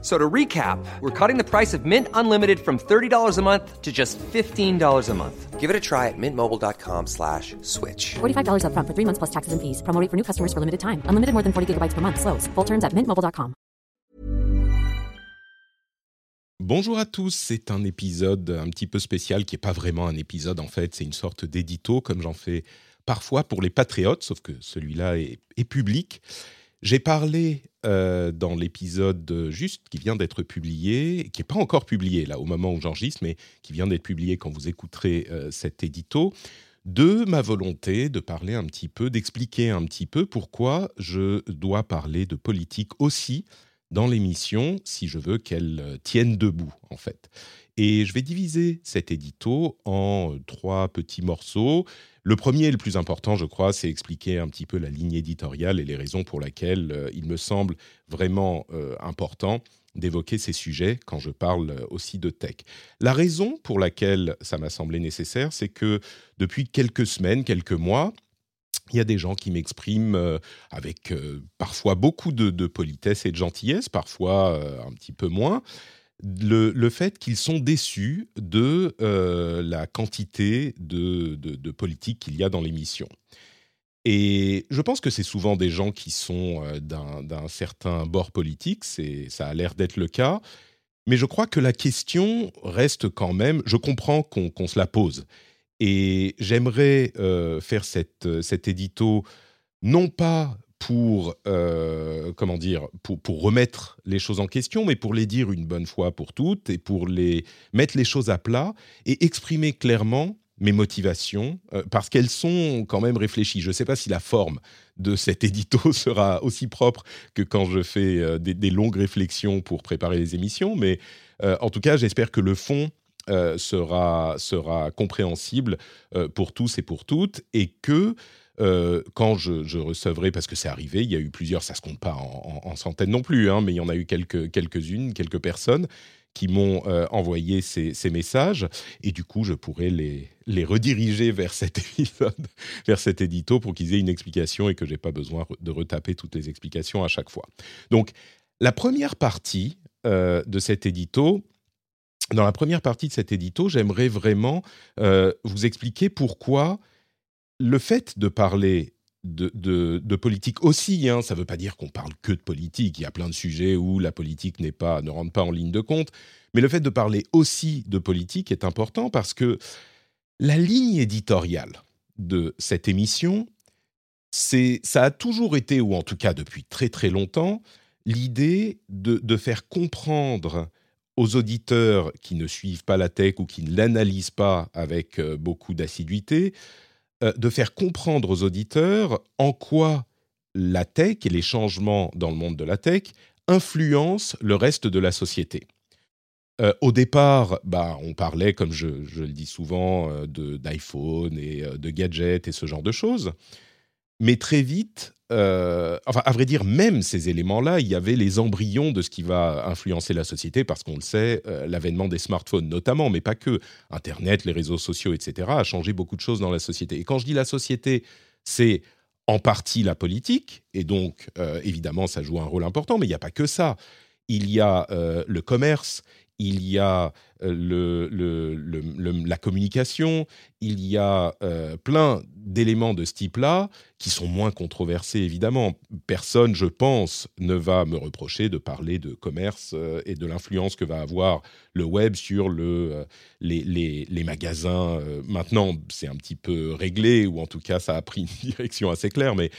So to recap, we're cutting the price of Mint Unlimited from $30 a month to just $15 a month. Give it a try at mintmobile.com slash switch. $45 upfront for three months plus taxes and fees. Promo rate for new customers for limited time. Unlimited more than 40 gigabytes per month. Slows. Full terms at mintmobile.com. Bonjour à tous, c'est un épisode un petit peu spécial qui n'est pas vraiment un épisode en fait, c'est une sorte d'édito comme j'en fais parfois pour les patriotes, sauf que celui-là est, est public. J'ai parlé euh, dans l'épisode juste qui vient d'être publié, qui n'est pas encore publié là au moment où j'enregistre, mais qui vient d'être publié quand vous écouterez euh, cet édito, de ma volonté de parler un petit peu, d'expliquer un petit peu pourquoi je dois parler de politique aussi dans l'émission si je veux qu'elle euh, tienne debout en fait. Et je vais diviser cet édito en euh, trois petits morceaux. Le premier et le plus important, je crois, c'est expliquer un petit peu la ligne éditoriale et les raisons pour lesquelles euh, il me semble vraiment important d'évoquer ces sujets quand je parle aussi de tech. La raison pour laquelle ça m'a semblé nécessaire, c'est que depuis quelques semaines, quelques mois, il y a des gens qui m'expriment euh, avec euh, parfois beaucoup de, politesse et de gentillesse, parfois euh, un petit peu moins, le, fait qu'ils sont déçus de la quantité de, politique qu'il y a dans l'émission. Et je pense que c'est souvent des gens qui sont d'un certain bord politique, ça a l'air d'être le cas, mais je crois que la question reste quand même, je comprends qu'on se la pose. Et j'aimerais euh, faire euh, cet édito, non pas pour, euh, comment dire, pour, remettre les choses en question, mais pour les dire une bonne fois pour toutes et pour mettre les choses à plat et exprimer clairement mes motivations, parce qu'elles sont quand même réfléchies. Je ne sais pas si la forme de cet édito sera aussi propre que quand je fais des, longues réflexions pour préparer les émissions, mais en tout cas, j'espère que le fond euh, sera, sera compréhensible euh, pour tous et pour toutes, et que euh, quand je, je recevrai, parce que c'est arrivé, il y a eu plusieurs, ça se compte pas en, en- en centaines non plus, hein, mais il y en a eu quelques, quelques-unes, quelques personnes qui m'ont envoyé ces, ces messages, et du coup, je pourrais les, les rediriger vers cet épisode, vers cet édito, pour qu'ils aient une explication et que j'ai pas besoin de retaper toutes les explications à chaque fois. Donc, la première partie de cet édito, dans la première partie de cet édito, j'aimerais vraiment euh, vous expliquer pourquoi le fait de parler de, politique aussi, hein, ça ne veut pas dire qu'on parle que de politique. Il y a plein de sujets où la politique n'est pas, ne rentre pas en ligne de compte. Mais le fait de parler aussi de politique est important parce que la ligne éditoriale de cette émission, ça a toujours été, ou en tout cas depuis très très longtemps, l'idée de faire comprendre aux auditeurs qui ne suivent pas la tech ou qui ne l'analysent pas avec euh, beaucoup d'assiduité, euh, de faire comprendre aux auditeurs en quoi la tech et les changements dans le monde de la tech influencent le reste de la société. Euh, au départ, bah, on parlait, comme je, je le dis souvent, d'iPhone et de gadgets et ce genre de choses. Mais très vite, euh, enfin, à vrai dire, même ces éléments-là, il y avait les embryons de ce qui va influencer la société, parce qu'on le sait, euh, l'avènement des smartphones notamment, mais pas que. Internet, les réseaux sociaux, etc., a changé beaucoup de choses dans la société. Et quand je dis la société, c'est en partie la politique, et donc, euh, évidemment, ça joue un rôle important, mais il n'y a pas que ça. Il y a le commerce, il y a euh, le, la communication, il y a euh, plein d'éléments de ce type-là qui sont moins controversés, évidemment. Personne, je pense, ne va me reprocher de parler de commerce euh, et de l'influence que va avoir le web sur le, les, les- les magasins. maintenant, c'est un petit peu réglé, ou en tout cas, ça a pris une direction assez claire, mais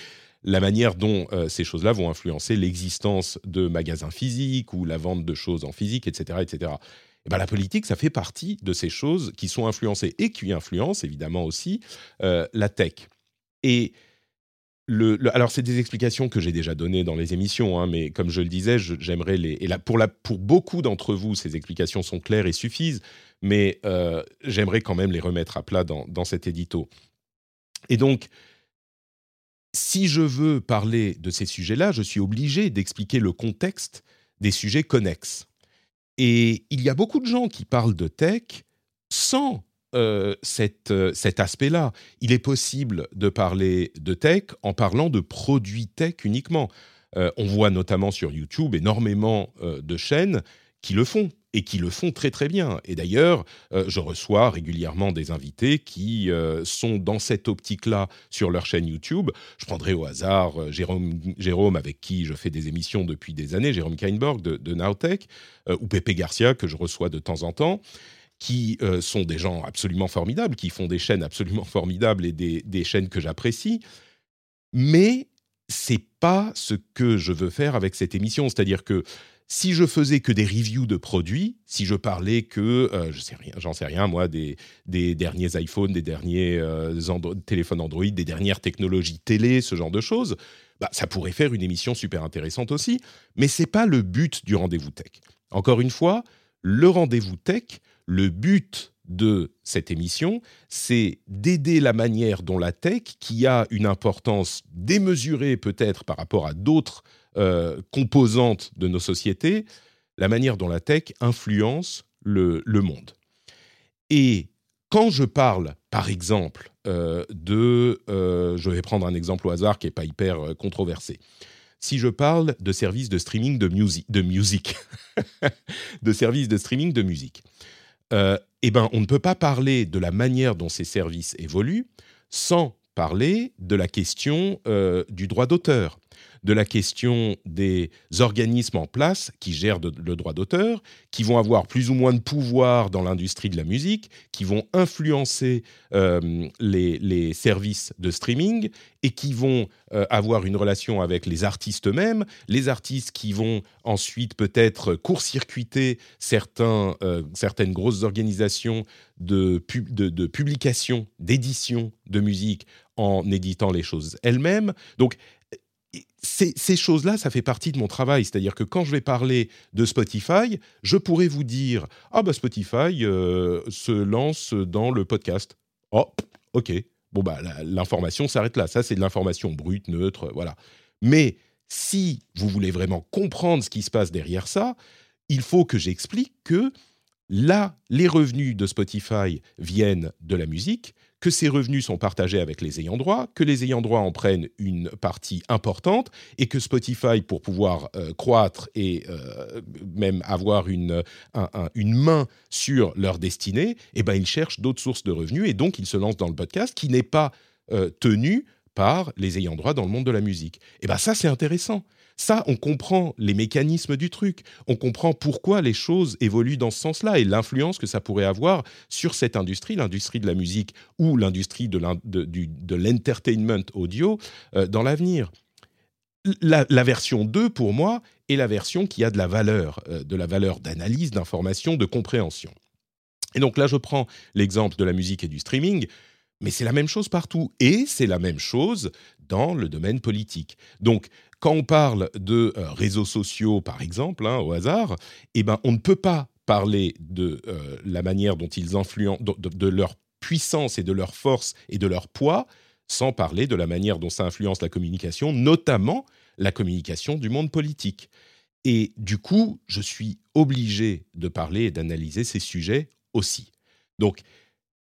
la manière dont euh, ces choses-là vont influencer l'existence de magasins physiques ou la vente de choses en physique, etc., etc. Eh ben, la politique, ça fait partie de ces choses qui sont influencées et qui influencent évidemment aussi euh, la tech. Et le, alors, c'est des explications que j'ai déjà données dans les émissions, hein, mais comme je le disais, j'aimerais les. Et là, pour, la, pour beaucoup d'entre vous, ces explications sont claires et suffisent, mais euh, j'aimerais quand même les remettre à plat dans, dans cet édito. Et donc, si je veux parler de ces sujets-là, je suis obligé d'expliquer le contexte des sujets connexes. Et il y a beaucoup de gens qui parlent de tech sans euh, euh, cet aspect-là. Il est possible de parler de tech en parlant de produits tech uniquement. Euh, on voit notamment sur YouTube énormément de chaînes qui le font et qui le font très très bien. Et d'ailleurs, euh, je reçois régulièrement des invités qui euh, sont dans cette optique-là sur leur chaîne YouTube. Je prendrai au hasard euh, Jérôme, Jérôme, avec qui je fais des émissions depuis des années, Jérôme Kainborg de, de Nowtech, ou Pepe Garcia que je reçois de temps en temps qui sont des gens absolument formidables, qui font des chaînes absolument formidables et des, des chaînes que j'apprécie. Mais c'est pas ce que je veux faire avec cette émission. C'est-à-dire que si je faisais que des reviews de produits, si je parlais que, euh, je sais rien, j'en sais rien, moi, des, derniers iPhones, des derniers euh, téléphones Android, des dernières technologies télé, ce genre de choses, bah, ça pourrait faire une émission super intéressante aussi. Mais c'est pas le but du rendez-vous tech. Encore une fois, le rendez-vous tech, le but de cette émission, c'est d'aider la manière dont la tech, qui a une importance démesurée peut-être par rapport à d'autres euh, composante de nos sociétés, la manière dont la tech influence le, monde. Et quand je parle, par exemple, euh, de... Euh, je vais prendre un exemple au hasard qui n'est pas hyper controversé. Si je parle de services de streaming de, de musique, de services de streaming de musique, eh ben, on ne peut pas parler de la manière dont ces services évoluent sans parler de la question du droit d'auteur de la question des organismes en place qui gèrent le droit d'auteur, qui vont avoir plus ou moins de pouvoir dans l'industrie de la musique, qui vont influencer euh, les, services de streaming et qui vont euh, avoir une relation avec les artistes eux-mêmes, les artistes qui vont ensuite peut-être court-circuiter euh, certaines grosses organisations de, de publication, d'édition de musique en éditant les choses elles-mêmes. Donc ces, choses-là, ça fait partie de mon travail. C'est-à-dire que quand je vais parler de Spotify, je pourrais vous dire Ah, bah Spotify euh, se lance dans le podcast. Oh, ok. Bon, bah l'information s'arrête là. Ça, c'est de l'information brute, neutre, voilà. Mais si vous voulez vraiment comprendre ce qui se passe derrière ça, il faut que j'explique que là, les revenus de Spotify viennent de la musique, que ces revenus sont partagés avec les ayants droit, que les ayants droit en prennent une partie importante et que Spotify, pour pouvoir euh, croître et euh, même avoir une, main sur leur destinée, eh ben, ils cherchent d'autres sources de revenus et donc ils se lancent dans le podcast qui n'est pas euh, tenu par les ayants droit dans le monde de la musique. Et eh ben ça, c'est intéressant. Ça, on comprend les mécanismes du truc, on comprend pourquoi les choses évoluent dans ce sens-là et l'influence que ça pourrait avoir sur cette industrie, l'industrie de la musique ou l'industrie de l'entertainment audio euh, dans l'avenir. La, version 2, pour moi, est la version qui a de la valeur, euh, de la valeur d'analyse, d'information, de compréhension. Et donc là, je prends l'exemple de la musique et du streaming, mais c'est la même chose partout. Et c'est la même chose dans le domaine politique. Donc, quand on parle de euh, réseaux sociaux, par exemple, hein, au hasard, eh ben, on ne peut pas parler de euh, la manière dont ils influencent, de, leur puissance et de leur force et de leur poids, sans parler de la manière dont ça influence la communication, notamment la communication du monde politique. Et du coup, je suis obligé de parler et d'analyser ces sujets aussi. Donc,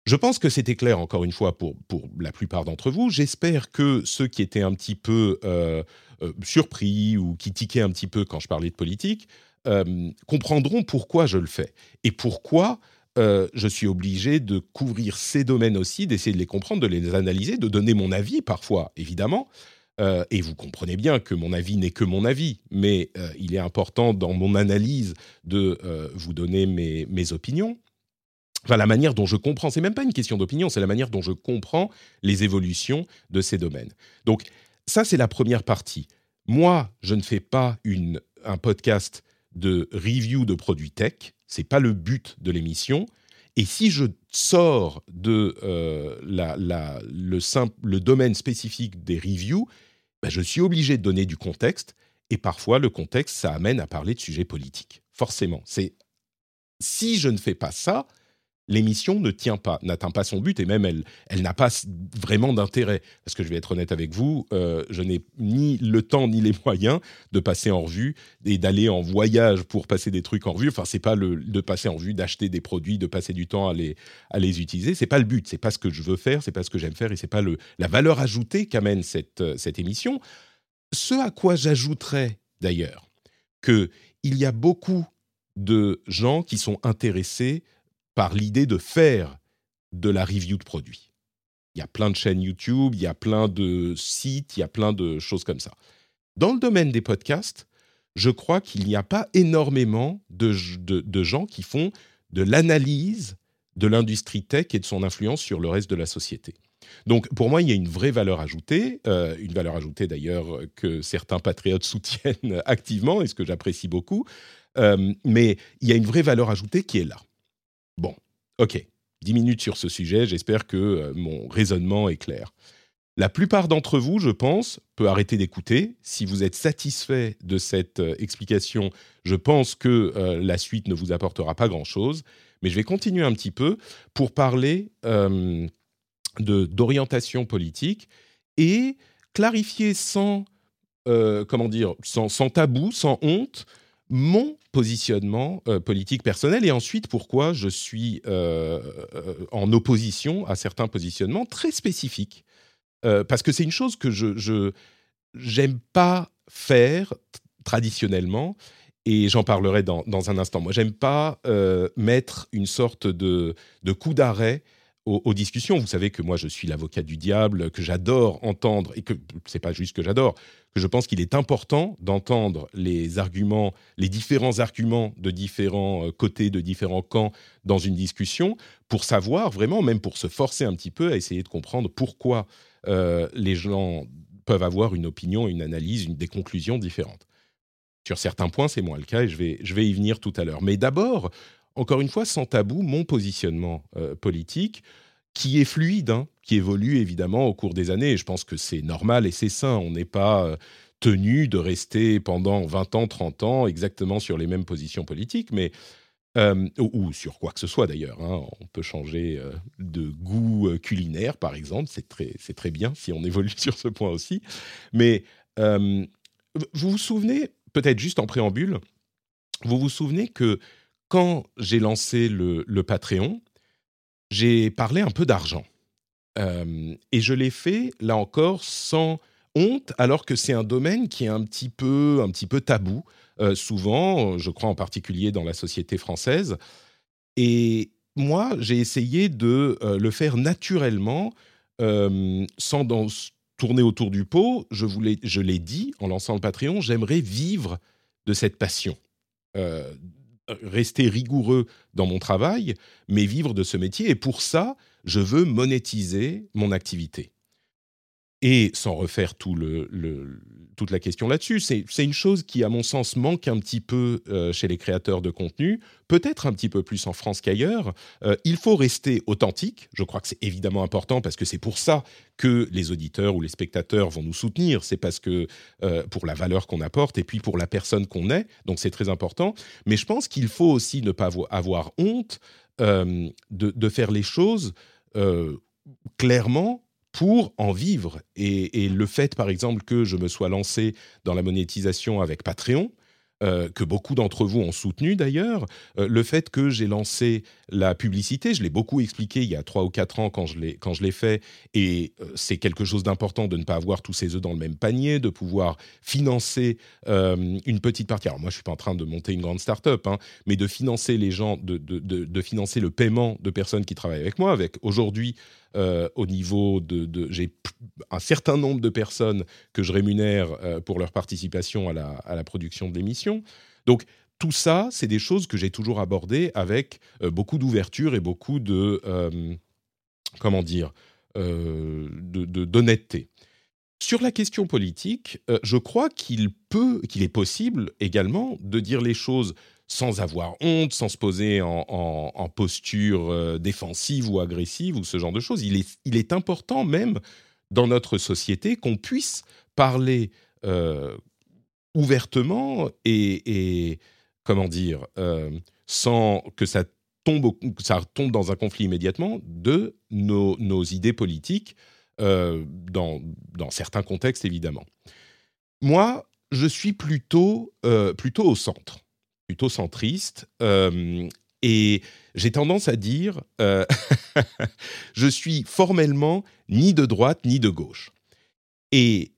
je pense que c'était clair, encore une fois, pour, pour la plupart d'entre vous. J'espère que ceux qui étaient un petit peu euh, surpris ou qui tiquaient un petit peu quand je parlais de politique euh, comprendront pourquoi je le fais et pourquoi je suis obligé de couvrir ces domaines aussi, d'essayer de les comprendre, de les analyser, de donner mon avis parfois, évidemment. et vous comprenez bien que mon avis n'est que mon avis, mais il est important dans mon analyse de vous donner mes, mes opinions enfin la manière dont je comprends, c'est même pas une question d'opinion, c'est la manière dont je comprends les évolutions de ces domaines. Donc ça, c'est la première partie. Moi, je ne fais pas un podcast de review de produits tech, c'est pas le but de l'émission. Et si je sors de euh, le domaine spécifique des reviews, ben je suis obligé de donner du contexte. Et parfois, le contexte, ça amène à parler de sujets politiques. Forcément. C'est si je ne fais pas ça, l'émission ne tient pas, n'atteint pas son but et même elle, elle n'a pas vraiment d'intérêt. Parce que je vais être honnête avec vous, euh, je n'ai ni le temps ni les moyens de passer en revue et d'aller en voyage pour passer des trucs en revue. Enfin, c'est pas le de passer en revue, d'acheter des produits, de passer du temps à les à les utiliser. C'est pas le but. C'est pas ce que je veux faire. C'est pas ce que j'aime faire et c'est pas le la valeur ajoutée qu'amène cette euh, cette émission. Ce à quoi j'ajouterais d'ailleurs que il y a beaucoup de gens qui sont intéressés par l'idée de faire de la review de produits. Il y a plein de chaînes YouTube, il y a plein de sites, il y a plein de choses comme ça. Dans le domaine des podcasts, je crois qu'il n'y a pas énormément de, gens qui font de l'analyse de l'industrie tech et de son influence sur le reste de la société. Donc pour moi, il y a une vraie valeur ajoutée, euh, une valeur ajoutée d'ailleurs que certains patriotes soutiennent activement et ce que j'apprécie beaucoup, euh, mais il y a une vraie valeur ajoutée qui est là. Bon, ok, 10 minutes sur ce sujet, j'espère que euh, mon raisonnement est clair. La plupart d'entre vous, je pense, peut arrêter d'écouter. Si vous êtes satisfait de cette euh, explication, je pense que euh, la suite ne vous apportera pas grand-chose. Mais je vais continuer un petit peu pour parler d'orientation politique et clarifier sans, comment dire, sans, sans tabou, sans honte, mon positionnement euh, politique personnel et ensuite pourquoi je suis euh, euh, en opposition à certains positionnements très spécifiques. parce que c'est une chose que je n'aime pas faire traditionnellement et j'en parlerai dans, dans, un instant. Moi, j'aime pas mettre une sorte de, de coup d'arrêt aux, discussions. Vous savez que moi, je suis l'avocat du diable, que j'adore entendre, et que c'est pas juste que j'adore, que je pense qu'il est important d'entendre les arguments, les différents arguments de différents euh, côtés, de différents camps dans une discussion, pour savoir vraiment, même pour se forcer un petit peu à essayer de comprendre pourquoi euh, les gens peuvent avoir une opinion, une analyse, des conclusions différentes. Sur certains points, c'est moins le cas et je vais, je vais y venir tout à l'heure. Mais d'abord, encore une fois, sans tabou, mon positionnement euh, politique, qui est fluide, hein, qui évolue évidemment au cours des années. Je pense que c'est normal et c'est sain. On n'est pas euh, tenu de rester pendant 20 ans, 30 ans exactement sur les mêmes positions politiques, mais euh, ou, sur quoi que ce soit d'ailleurs. Hein. On peut changer de goût culinaire, par exemple. C'est très, c'est très bien si on évolue sur ce point aussi. Mais vous vous souvenez, peut-être juste en préambule, vous vous souvenez que quand j'ai lancé le, Patreon, j'ai parlé un peu d'argent. Euh, et je l'ai fait, là encore, sans honte, alors que c'est un domaine qui est un petit peu, un petit peu tabou, euh, souvent, je crois en particulier dans la société française. Et moi, j'ai essayé de euh, le faire naturellement, sans tourner autour du pot. Je, voulais, je l'ai dit en lançant le Patreon, j'aimerais vivre de cette passion rester rigoureux dans mon travail, mais vivre de ce métier. Et pour ça, je veux monétiser mon activité. Et sans refaire toute la question là-dessus, c'est une chose qui, à mon sens, manque un petit peu euh, chez les créateurs de contenu, peut-être un petit peu plus en France qu'ailleurs. Euh, il faut rester authentique. Je crois que c'est évidemment important parce que c'est pour ça que les auditeurs ou les spectateurs vont nous soutenir. C'est parce que euh, pour la valeur qu'on apporte et puis pour la personne qu'on est. Donc c'est très important. Mais je pense qu'il faut aussi ne pas avoir honte de, faire les choses clairement pour en vivre. Et, le fait, par exemple, que je me sois lancé dans la monétisation avec Patreon, euh, que beaucoup d'entre vous ont soutenu d'ailleurs, euh, le fait que j'ai lancé la publicité, je l'ai beaucoup expliqué il y a trois ou quatre ans quand je l'ai, fait, et euh, c'est quelque chose d'important de ne pas avoir tous ses œufs dans le même panier, de pouvoir financer une petite partie. Alors moi, je suis pas en train de monter une grande start-up, hein, mais de financer les gens, de, de, de, financer le paiement de personnes qui travaillent avec moi, avec aujourd'hui euh, au niveau de, j'ai un certain nombre de personnes que je rémunère euh, pour leur participation à la, production de l'émission. Donc tout ça, c'est des choses que j'ai toujours abordées avec euh, beaucoup d'ouverture et beaucoup de comment dire d'honnêteté. Sur la question politique, je crois qu'il peut, qu'il est possible également de dire les choses sans avoir honte, sans se poser en, posture euh, défensive ou agressive ou ce genre de choses. Il est, important même dans notre société qu'on puisse parler euh, ouvertement et, comment dire, euh, sans que ça tombe, ça tombe dans un conflit immédiatement de nos, idées politiques, dans, dans, certains contextes évidemment. Moi, je suis plutôt, plutôt au centre, plutôt centriste, euh, et j'ai tendance à dire, je suis formellement ni de droite ni de gauche. Et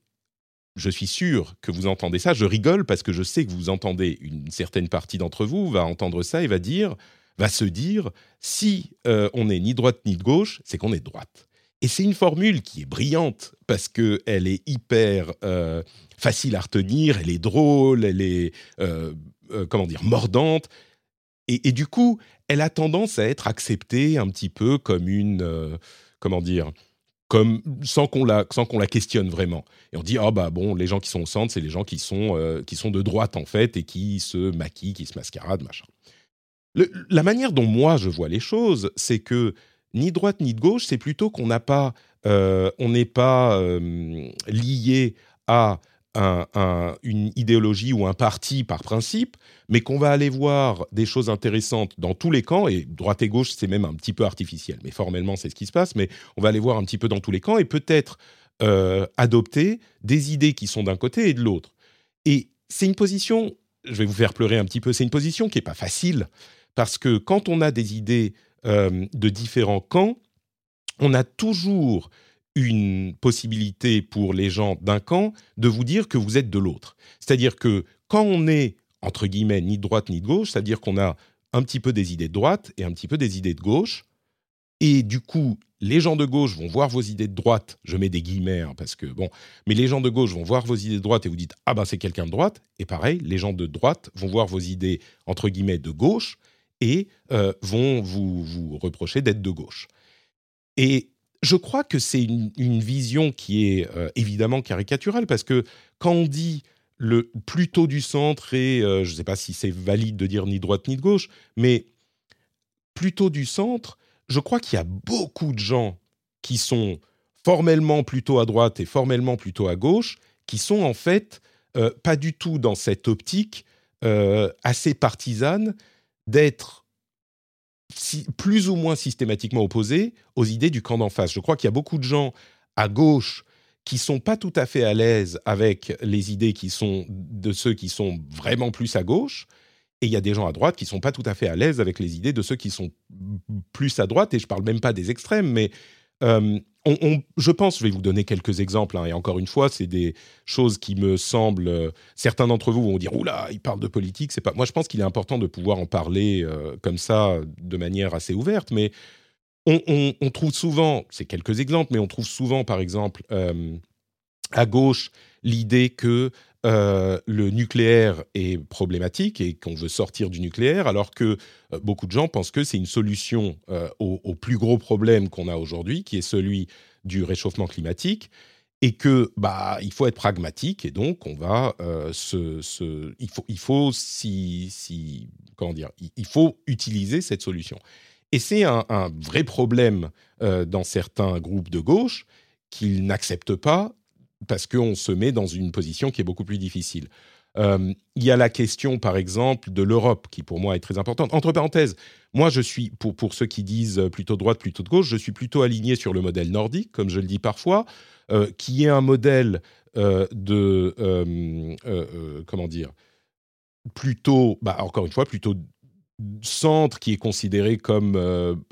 je suis sûr que vous entendez ça. Je rigole parce que je sais que vous entendez une certaine partie d'entre vous va entendre ça et va dire, va se dire, si on n'est ni droite ni de gauche, c'est qu'on est droite. Et c'est une formule qui est brillante parce qu'elle est hyper euh, facile à retenir, elle est drôle, elle est, euh, euh, comment dire, mordante. Et, du coup, elle a tendance à être acceptée un petit peu comme une, comment dire, comme sans qu'on la sans qu'on la questionne vraiment. Et on dit ah bah bon, les gens qui sont au centre, c'est les gens qui sont qui sont de droite en fait et qui se maquillent, qui se mascaradent, machin. la manière dont moi je vois les choses, c'est que ni droite ni de gauche, c'est plutôt qu'on n'a pas, euh, on n'est pas euh, lié à une idéologie ou un parti par principe, mais qu'on va aller voir des choses intéressantes dans tous les camps, et droite et gauche, c'est même un petit peu artificiel, mais formellement, c'est ce qui se passe, mais on va aller voir un petit peu dans tous les camps, et peut-être euh, adopter des idées qui sont d'un côté et de l'autre. Et c'est une position, je vais vous faire pleurer un petit peu, c'est une position qui n'est pas facile, parce que quand on a des idées euh, de différents camps, on a toujours une possibilité pour les gens d'un camp de vous dire que vous êtes de l'autre. C'est-à-dire que quand on est, entre guillemets, ni de droite ni de gauche, c'est-à-dire qu'on a un petit peu des idées de droite et un petit peu des idées de gauche, et du coup, les gens de gauche vont voir vos idées de droite, je mets des guillemets hein, parce que bon, mais les gens de gauche vont voir vos idées de droite et vous dites ah ben c'est quelqu'un de droite, et pareil, les gens de droite vont voir vos idées entre guillemets de gauche et euh, vont vous, vous reprocher d'être de gauche. Et je crois que c'est une, vision qui est euh, évidemment caricaturale, parce que quand on dit le plutôt du centre, et euh, je ne sais pas si c'est valide de dire ni droite ni de gauche, mais plutôt du centre, je crois qu'il y a beaucoup de gens qui sont formellement plutôt à droite et formellement plutôt à gauche, qui sont en fait pas du tout dans cette optique assez partisane d'être plus ou moins systématiquement opposés aux idées du camp d'en face. Je crois qu'il y a beaucoup de gens à gauche qui sont pas tout à fait à l'aise avec les idées qui sont de ceux qui sont vraiment plus à gauche, et il y a des gens à droite qui sont pas tout à fait à l'aise avec les idées de ceux qui sont plus à droite. Et je parle même pas des extrêmes, mais euh, je pense, je vais vous donner quelques exemples, hein, et encore une fois, c'est des choses qui me semblent. Euh, certains d'entre vous vont dire Oula, il parle de politique, c'est pas. Moi, je pense qu'il est important de pouvoir en parler euh, comme ça, de manière assez ouverte, mais on, trouve souvent, c'est quelques exemples, mais on trouve souvent, par exemple, à gauche, l'idée que euh, le nucléaire est problématique et qu'on veut sortir du nucléaire, alors que euh, beaucoup de gens pensent que c'est une solution euh, au, plus gros problème qu'on a aujourd'hui, qui est celui du réchauffement climatique, et que bah il faut être pragmatique et donc on va se, il faut il faut si, si comment dire il, faut utiliser cette solution. Et c'est un, un, vrai problème dans certains groupes de gauche qu'ils n'acceptent pas parce qu'on se met dans une position qui est beaucoup plus difficile. Euh, il y a la question, par exemple, de l'Europe, qui pour moi est très importante. Entre parenthèses, moi, je suis, pour, pour ceux qui disent plutôt droite, plutôt de gauche, je suis plutôt aligné sur le modèle nordique, comme je le dis parfois, euh, qui est un modèle euh, de, comment dire, plutôt, bah, encore une fois, plutôt centre qui est considéré comme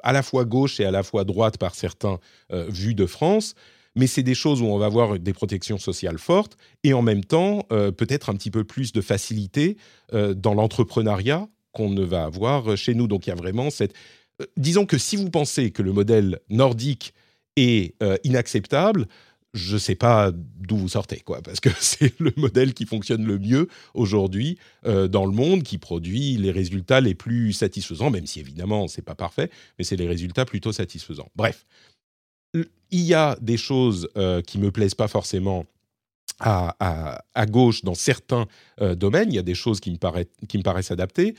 à la fois gauche et à la fois droite par certains vus de France mais c'est des choses où on va avoir des protections sociales fortes et en même temps euh, peut-être un petit peu plus de facilité euh, dans l'entrepreneuriat qu'on ne va avoir chez nous. Donc il y a vraiment cette... Euh, disons que si vous pensez que le modèle nordique est inacceptable, je ne sais pas d'où vous sortez, quoi, parce que c'est le modèle qui fonctionne le mieux aujourd'hui dans le monde, qui produit les résultats les plus satisfaisants, même si évidemment c'est pas parfait, mais c'est les résultats plutôt satisfaisants. Bref, il y a des choses euh, qui me plaisent pas forcément à, gauche dans certains euh, domaines. Il y a des choses qui me, paraissent, adaptées.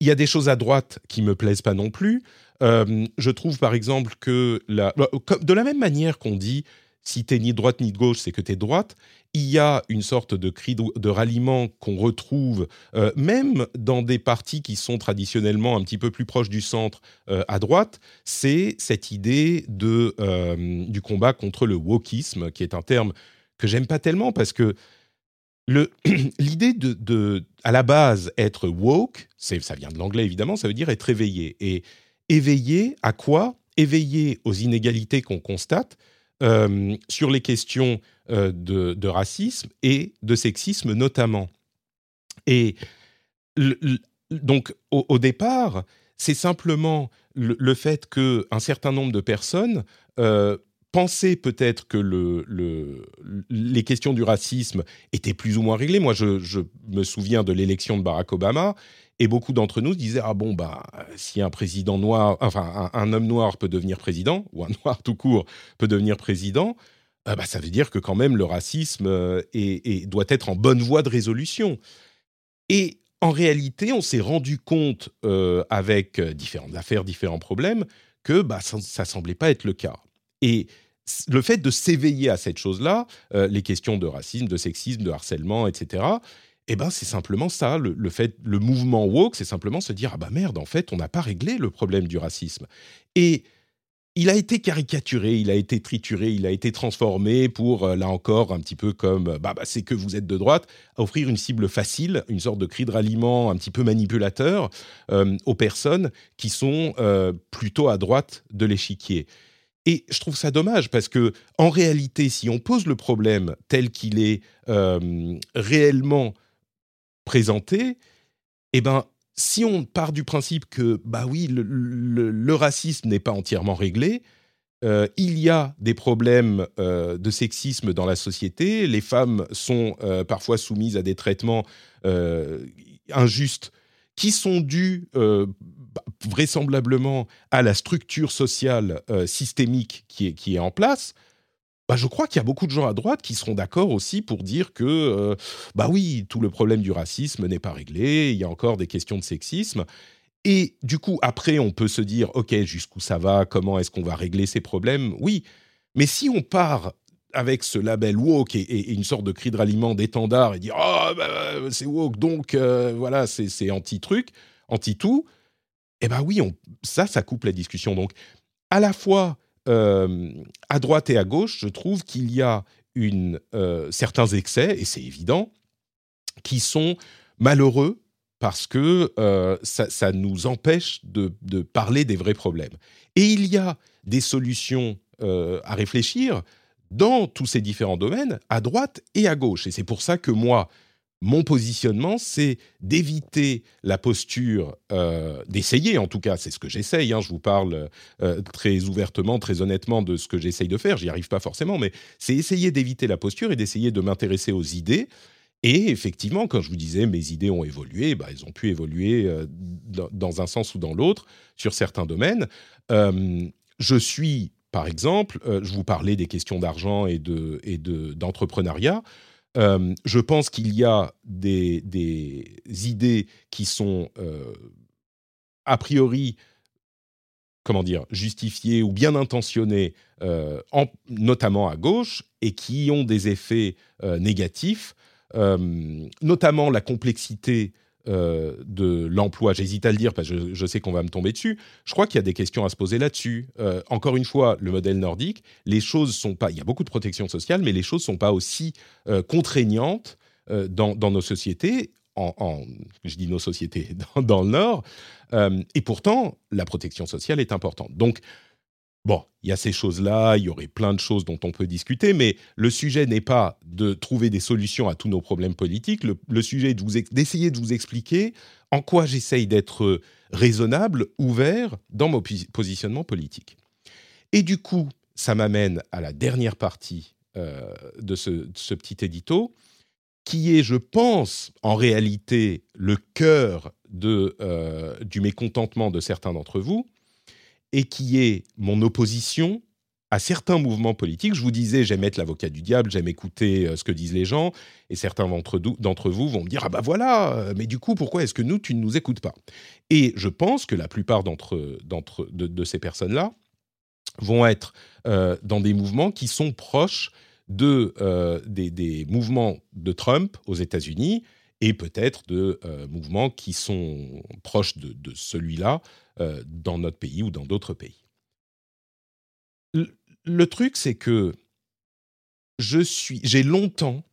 Il y a des choses à droite qui me plaisent pas non plus. Euh, je trouve par exemple que de la même manière qu'on dit si t'es ni de droite ni de gauche, c'est que t'es droite. Il y a une sorte de cri de, ralliement qu'on retrouve euh, même dans des partis qui sont traditionnellement un petit peu plus proches du centre euh, à droite. C'est cette idée de, euh, du combat contre le wokisme, qui est un terme que j'aime pas tellement parce que l'idée de, de, à la base, être woke, ça vient de l'anglais évidemment, ça veut dire être éveillé. Et éveillé à quoi? Éveillé aux inégalités qu'on constate euh, sur les questions euh, de, racisme et de sexisme notamment. Et donc, au, départ, c'est simplement le, le fait qu'un certain nombre de personnes euh, pensaient peut-être que le, le- les questions du racisme étaient plus ou moins réglées. Moi, je me souviens de l'élection de Barack Obama. Et beaucoup d'entre nous disaient ah bon bah si un président noir enfin un, homme noir peut devenir président ou un noir tout court peut devenir président ah bah, ça veut dire que quand même le racisme euh, doit être en bonne voie de résolution et en réalité, on s'est rendu compte euh, avec euh, différentes affaires, différents problèmes, que bah, ça, ça semblait pas être le cas. Et le fait de s'éveiller à cette chose-là, euh, les questions de racisme, de sexisme, de harcèlement, etc. Eh ben, c'est simplement ça. Le, fait, le mouvement woke, c'est simplement se dire ah bah merde, en fait, on n'a pas réglé le problème du racisme. Et il a été caricaturé, il a été trituré, il a été transformé pour, euh, là encore, un petit peu comme, euh, bah, bah, c'est que vous êtes de droite, offrir une cible facile, une sorte de cri de ralliement un petit peu manipulateur euh, aux personnes qui sont plutôt à droite de l'échiquier. Et je trouve ça dommage parce que, en réalité, si on pose le problème tel qu'il est réellement présenté, eh ben, si on part du principe que, bah oui, le, racisme n'est pas entièrement réglé, euh, il y a des problèmes euh, de sexisme dans la société, les femmes sont euh, parfois soumises à des traitements injustes qui sont dus vraisemblablement à la structure sociale systémique qui est, qui est en place, bah, je crois qu'il y a beaucoup de gens à droite qui seront d'accord aussi pour dire que, euh, bah oui, tout le problème du racisme n'est pas réglé, il y a encore des questions de sexisme. Et du coup, après, on peut se dire, OK, jusqu'où ça va Comment est-ce qu'on va régler ces problèmes? Oui. Mais si on part avec ce label woke et, une sorte de cri de ralliement d'étendard et dire, oh, bah, c'est woke, donc euh, voilà, c'est anti-truc, anti-tout, eh ben oui, ça, ça coupe la discussion. Donc, à la fois euh, à droite et à gauche, je trouve qu'il y a euh, certains excès, et c'est évident, qui sont malheureux parce que euh, ça, nous empêche de, parler des vrais problèmes. Et il y a des solutions à réfléchir dans tous ces différents domaines, à droite et à gauche. Et c'est pour ça que moi, mon positionnement, c'est d'éviter la posture, euh, d'essayer en tout cas, c'est ce que j'essaye, hein, je vous parle euh, très ouvertement, très honnêtement de ce que j'essaye de faire, j'y arrive pas forcément, mais c'est essayer d'éviter la posture et d'essayer de m'intéresser aux idées. Et effectivement, quand je vous disais mes idées ont évolué, bah, elles ont pu évoluer euh, dans, un sens ou dans l'autre sur certains domaines. Je suis, par exemple, je vous parlais des questions d'argent et de et de d'entrepreneuriat. Euh, je pense qu'il y a des, idées qui sont euh, a priori, comment dire, justifiées ou bien intentionnées, euh, en- notamment à gauche, et qui ont des effets négatifs, notamment la complexité euh, de l'emploi. J'hésite à le dire parce que je, sais qu'on va me tomber dessus. Je crois qu'il y a des questions à se poser là-dessus. Euh, encore une fois, le modèle nordique, les choses sont pas. Il y a beaucoup de protection sociale, mais les choses sont pas aussi euh, contraignantes dans, nos sociétés. En, en- je dis nos sociétés dans, dans le Nord, et pourtant la protection sociale est importante. Donc Bon, il y a ces choses-là, il y aurait plein de choses dont on peut discuter, mais le sujet n'est pas de trouver des solutions à tous nos problèmes politiques. Le, sujet est d'essayer de vous expliquer en quoi j'essaye d'être raisonnable, ouvert dans mon posi- positionnement politique. Et du coup, ça m'amène à la dernière partie euh, de, ce, petit édito, qui est, je pense, en réalité, le cœur euh, du mécontentement de certains d'entre vous et qui est mon opposition à certains mouvements politiques. Je vous disais, j'aime être l'avocat du diable, j'aime écouter euh, ce que disent les gens, et certains d'entre vous vont me dire, ah bah voilà, euh, mais du coup, pourquoi est-ce que nous, tu ne nous écoutes pas? Et je pense que la plupart d'entre, de, ces personnes-là vont être dans des mouvements qui sont proches de, des, mouvements de Trump aux États-Unis et peut-être de mouvements qui sont proches de, celui-là dans notre pays ou dans d'autres pays. le truc, c'est que je suis, j'ai longtemps,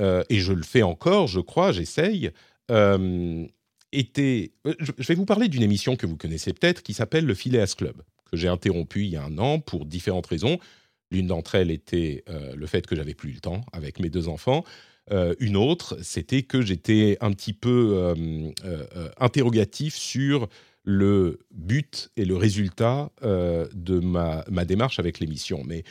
euh, et je le fais encore, je crois, j'essaye, euh, été, euh, je vais vous parler d'une émission que vous connaissez peut-être qui s'appelle le Phileas Club, que j'ai interrompu il y a un an pour différentes raisons. L'une d'entre elles était le fait que j'avais plus le temps avec mes deux enfants. Une autre, c'était que j'étais un petit peu interrogatif sur le but et le résultat de ma, ma, démarche avec l'émission. Mais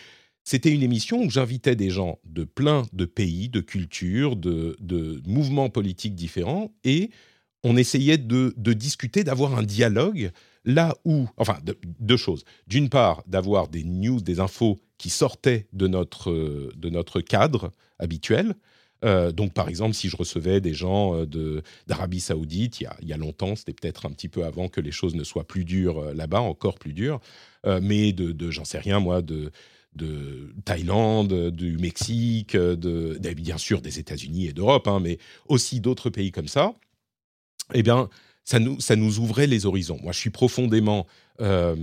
c'était une émission où j'invitais des gens de plein de pays, de cultures, de, mouvements politiques différents, et on essayait de, discuter, d'avoir un dialogue là où, enfin, deux choses. D'une part, d'avoir des news, des infos qui sortaient de notre, de notre cadre habituel. Euh, donc, par exemple, si je recevais des gens euh, d'Arabie Saoudite, il y, a, longtemps, c'était peut-être un petit peu avant que les choses ne soient plus dures euh, là-bas, encore plus dures, mais de, j'en sais rien, moi, de, de Thaïlande, du Mexique, bien sûr des États-Unis et d'Europe, hein, mais aussi d'autres pays comme ça, eh bien, ça nous, ça nous ouvrait les horizons. Moi, je suis profondément, euh,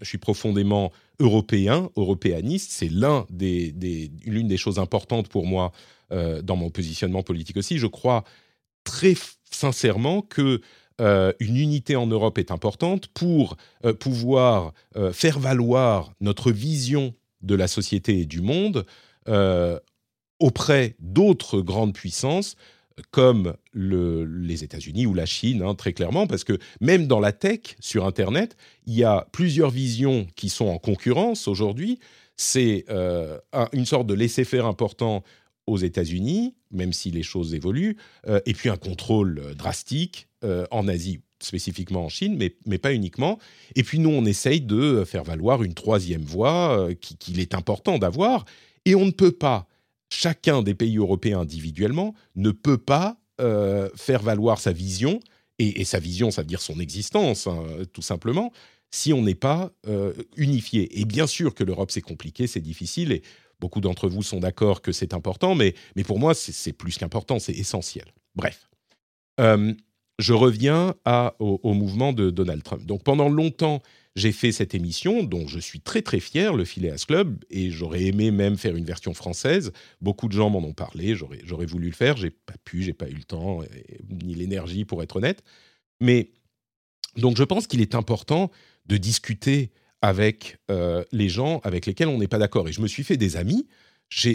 je suis profondément européen, européaniste. C'est l'un des, des, l'une des choses importantes pour moi euh, dans mon positionnement politique aussi. Je crois très sincèrement que euh, une unité en Europe est importante pour pouvoir faire valoir notre vision de la société et du monde auprès d'autres grandes puissances comme les États-Unis ou la Chine, hein, très clairement, parce que même dans la tech, sur Internet, il y a plusieurs visions qui sont en concurrence aujourd'hui. C'est euh, une sorte de laisser-faire important aux États-Unis, même si les choses évoluent, euh, et puis un contrôle drastique en Asie spécifiquement en Chine, mais, mais pas uniquement. Et puis nous, on essaye de faire valoir une troisième voie euh, qu'il est important d'avoir. Et on ne peut pas, chacun des pays européens individuellement, ne peut pas euh, faire valoir sa vision, et, sa vision, ça veut dire son existence, hein, tout simplement, si on n'est pas euh, unifié. Et bien sûr que l'Europe, c'est compliqué, c'est difficile, et beaucoup d'entre vous sont d'accord que c'est important, mais, mais pour moi, c'est plus qu'important, c'est essentiel. Bref je reviens au, mouvement de Donald Trump. Donc pendant longtemps, j'ai fait cette émission dont je suis très très fier, le Phileas Club, et j'aurais aimé même faire une version française. Beaucoup de gens m'en ont parlé, j'aurais voulu le faire, j'ai pas pu, j'ai pas eu le temps ni l'énergie pour être honnête. Mais donc je pense qu'il est important de discuter avec euh, les gens avec lesquels on n'est pas d'accord. Et je me suis fait des amis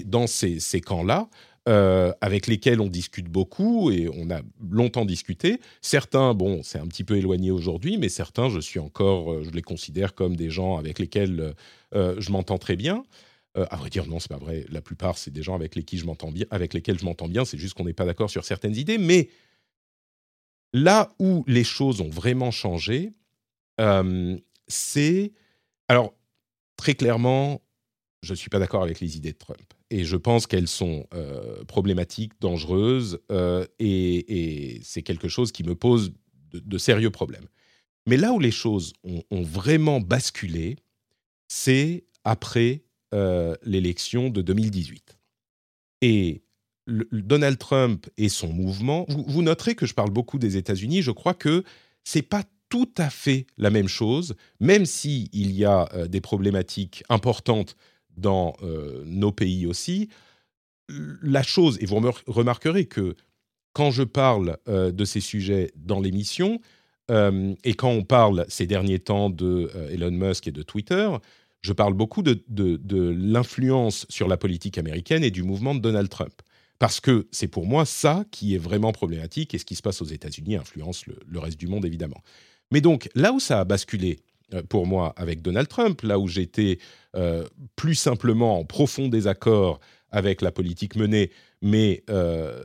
dans ces, ces camps-là euh, avec lesquels on discute beaucoup et on a longtemps discuté. Certains, bon, c'est un petit peu éloigné aujourd'hui, mais certains, je suis encore, euh, je les considère comme des gens avec lesquels euh, je m'entends très bien. à vrai dire, non, c'est pas vrai. La plupart, c'est des gens avec lesquels je m'entends bien. Avec lesquels je m'entends bien, c'est juste qu'on n'est pas d'accord sur certaines idées. Mais là où les choses ont vraiment changé, c'est alors très clairement, je ne suis pas d'accord avec les idées de Trump et je pense qu'elles sont euh, problématiques, dangereuses, euh, et, c'est quelque chose qui me pose de, sérieux problèmes. Mais là où les choses ont, vraiment basculé, c'est après euh, l'élection de 2018. Et Donald Trump et son mouvement, vous, noterez que je parle beaucoup des États-Unis, je crois que c'est pas tout à fait la même chose, même s'il y a des problématiques importantes dans euh, nos pays aussi. La chose, et vous remarquerez que quand je parle euh, de ces sujets dans l'émission, euh, et quand on parle ces derniers temps de Elon Musk et de Twitter, je parle beaucoup de, l'influence sur la politique américaine et du mouvement de Donald Trump. Parce que c'est pour moi ça qui est vraiment problématique, et ce qui se passe aux États-Unis influence le, reste du monde, évidemment. Mais donc, là où ça a basculé pour moi avec Donald Trump, là où j'étais euh, plus simplement en profond désaccord avec la politique menée, mais euh,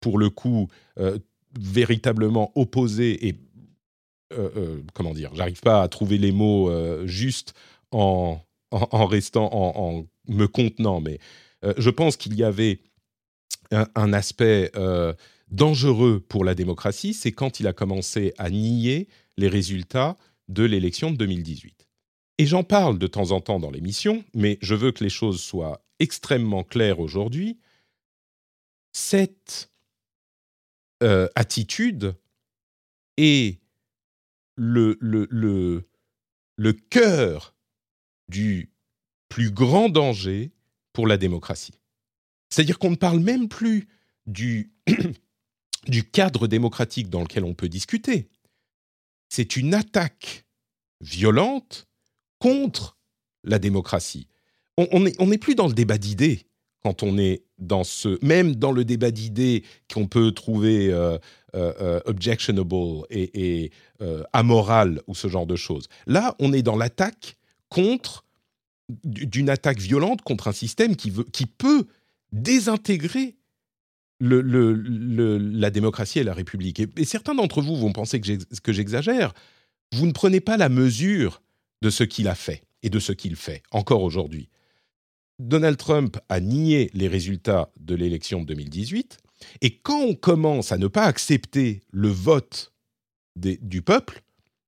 pour le coup euh, véritablement opposé et comment dire, j'arrive pas à trouver les mots justes en, restant en, me contenant, mais je pense qu'il y avait un aspect dangereux pour la démocratie, c'est quand il a commencé à nier les résultats de l'élection de 2018. Et j'en parle de temps en temps dans l'émission, mais je veux que les choses soient extrêmement claires aujourd'hui. Cette euh, attitude est le, cœur du plus grand danger pour la démocratie. C'est-à-dire qu'on ne parle même plus du cadre démocratique dans lequel on peut discuter. C'est une attaque violente contre la démocratie. On n'est plus dans le débat d'idées quand on est dans ce, même dans le débat d'idées qu'on peut trouver euh, euh, euh, objectionable et, amoral ou ce genre de choses. Là, on est dans l'attaque contre d'une attaque violente contre un système qui, veut, qui peut désintégrer la démocratie et la République. Et, certains d'entre vous vont penser que j'exagère. Vous ne prenez pas la mesure de ce qu'il a fait et de ce qu'il fait encore aujourd'hui. Donald Trump a nié les résultats de l'élection de 2018, et quand on commence à ne pas accepter le vote du peuple,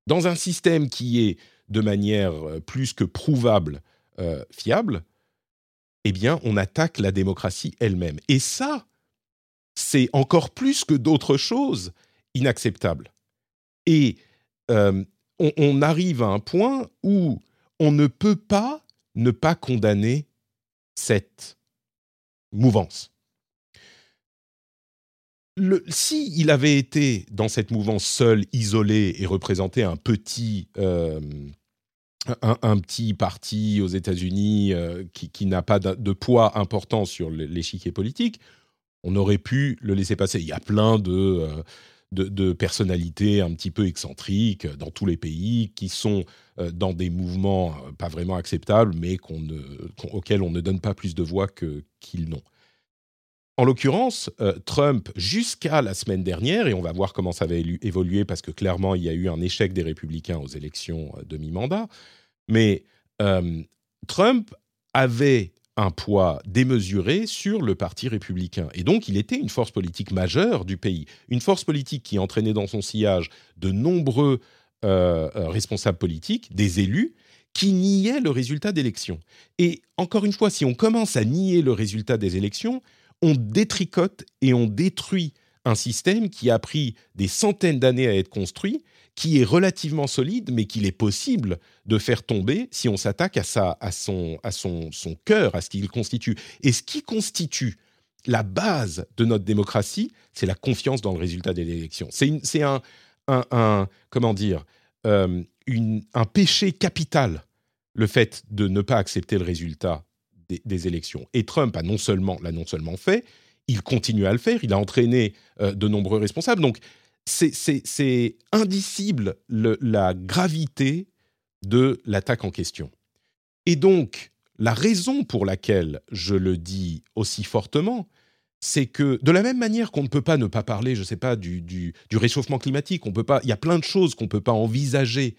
dans un système qui est de manière euh, plus que prouvable euh, fiable, eh bien, on attaque la démocratie elle-même. Et ça, c'est encore plus que d'autres choses inacceptable. Et euh, on, arrive à un point où on ne peut pas ne pas condamner cette mouvance. si il avait été dans cette mouvance seul, isolé et représenté un petit, euh, un, petit parti aux États-Unis euh, qui, n'a pas de, poids important sur l'échiquier politique, on aurait pu le laisser passer. Il y a plein de, euh, de, personnalités un petit peu excentriques dans tous les pays qui sont euh, dans des mouvements pas vraiment acceptables, mais auxquels on ne donne pas plus de voix qu'ils n'ont. En l'occurrence, Trump, jusqu'à la semaine dernière, et on va voir comment ça va évoluer parce que clairement, il y a eu un échec des républicains aux élections de mi-mandat, mais euh, Trump avait un poids démesuré sur le Parti républicain. Et donc, il était une force politique majeure du pays. Une force politique qui entraînait dans son sillage de nombreux euh, euh, responsables politiques, des élus, qui niaient le résultat d'élections. Et encore une fois, si on commence à nier le résultat des élections, on détricote et on détruit un système qui a pris des centaines d'années à être construit qui est relativement solide, mais qu'il est possible de faire tomber si on s'attaque à, sa, à, son, à son, son cœur, à ce qu'il constitue. Et ce qui constitue la base de notre démocratie, c'est la confiance dans le résultat des élections. C'est un, un, un, comment dire, euh, un péché capital, le fait de ne pas accepter le résultat des, des élections. Et Trump a non seulement l'a non seulement fait, il continue à le faire. Il a entraîné euh, de nombreux responsables. Donc c'est indicible la gravité de l'attaque en question. Et donc, la raison pour laquelle je le dis aussi fortement, c'est que de la même manière qu'on ne peut pas ne pas parler, je ne sais pas, du, réchauffement climatique, on peut pas, il y a plein de choses qu'on ne peut pas envisager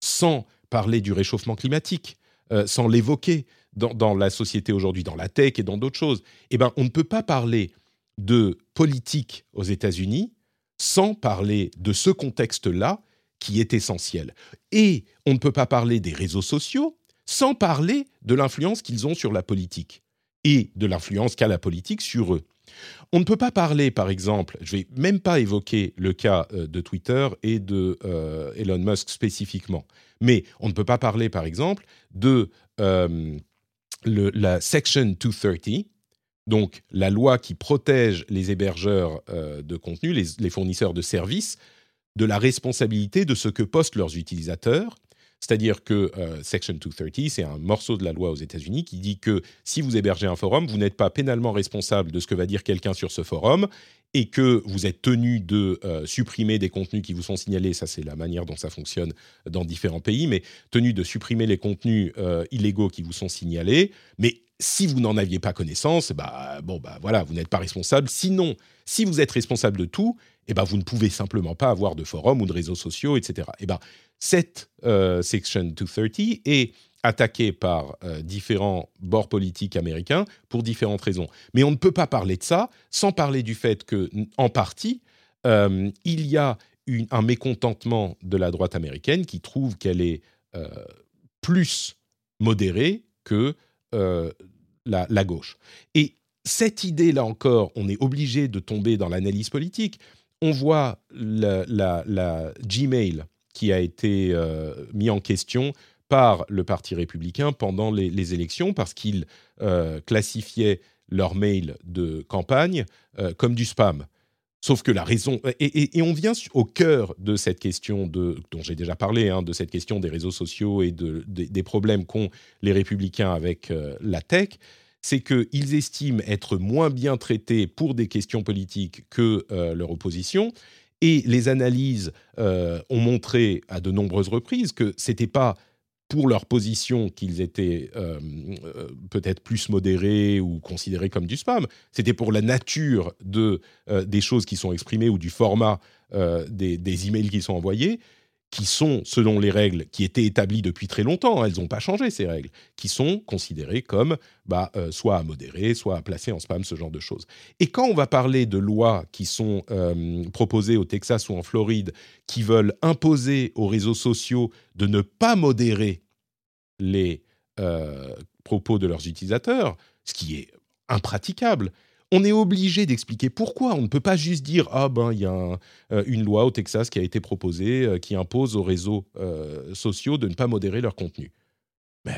sans parler du réchauffement climatique, euh, sans l'évoquer dans, la société aujourd'hui, dans la tech et dans d'autres choses. Eh ben, on ne peut pas parler de politique aux États-Unis sans parler de ce contexte-là qui est essentiel. Et on ne peut pas parler des réseaux sociaux sans parler de l'influence qu'ils ont sur la politique et de l'influence qu'a la politique sur eux. On ne peut pas parler, par exemple, je vais même pas évoquer le cas euh, de Twitter et de euh, Elon Musk spécifiquement, mais on ne peut pas parler, par exemple, de euh, la Section 230, donc la loi qui protège les hébergeurs euh, de contenu, les, fournisseurs de services, de la responsabilité de ce que postent leurs utilisateurs. C'est-à-dire que euh, Section 230, c'est un morceau de la loi aux États-Unis qui dit que si vous hébergez un forum, vous n'êtes pas pénalement responsable de ce que va dire quelqu'un sur ce forum et que vous êtes tenu de euh, supprimer des contenus qui vous sont signalés, ça c'est la manière dont ça fonctionne dans différents pays, mais tenu de supprimer les contenus illégaux qui vous sont signalés, mais si vous n'en aviez pas connaissance, bah bon bah voilà, vous n'êtes pas responsable. Sinon, si vous êtes responsable de tout, eh ben vous ne pouvez simplement pas avoir de forum ou de réseaux sociaux, etc. Eh ben cette euh, section 230 est attaquée par euh, différents bords politiques américains pour différentes raisons. Mais on ne peut pas parler de ça sans parler du fait que, en partie, euh, il y a un mécontentement de la droite américaine qui trouve qu'elle est plus modérés que euh, la, gauche. Et cette idée, là encore, on est obligé de tomber dans l'analyse politique. On voit la Gmail qui a été euh, mis en question par le Parti républicain pendant les, élections parce qu'ils euh, classifiaient leur mail de campagne euh, comme du spam. Sauf que la raison et, on vient au cœur de cette question dont j'ai déjà parlé, hein, de cette question des réseaux sociaux et de, de des problèmes qu'ont les républicains avec euh, la tech, c'est qu'ils estiment être moins bien traités pour des questions politiques que leur opposition. Et les analyses ont montré à de nombreuses reprises que c'était pas pour leur position qu'ils étaient euh, euh, peut-être plus modérés ou considérés comme du spam. C'était pour la nature de, euh, des choses qui sont exprimées ou du format des, des, emails qui sont envoyés, qui sont, selon les règles qui étaient établies depuis très longtemps, hein, elles n'ont pas changé ces règles, qui sont considérées comme bah, euh, soit à modérer, soit à placer en spam, ce genre de choses. Et quand on va parler de lois qui sont euh, proposées au Texas ou en Floride, qui veulent imposer aux réseaux sociaux de ne pas modérer les euh, propos de leurs utilisateurs, ce qui est impraticable, on est obligé d'expliquer pourquoi. On ne peut pas juste dire ah ben il y a euh, une loi au Texas qui a été proposée euh, qui impose aux réseaux euh, sociaux de ne pas modérer leur contenu. Mais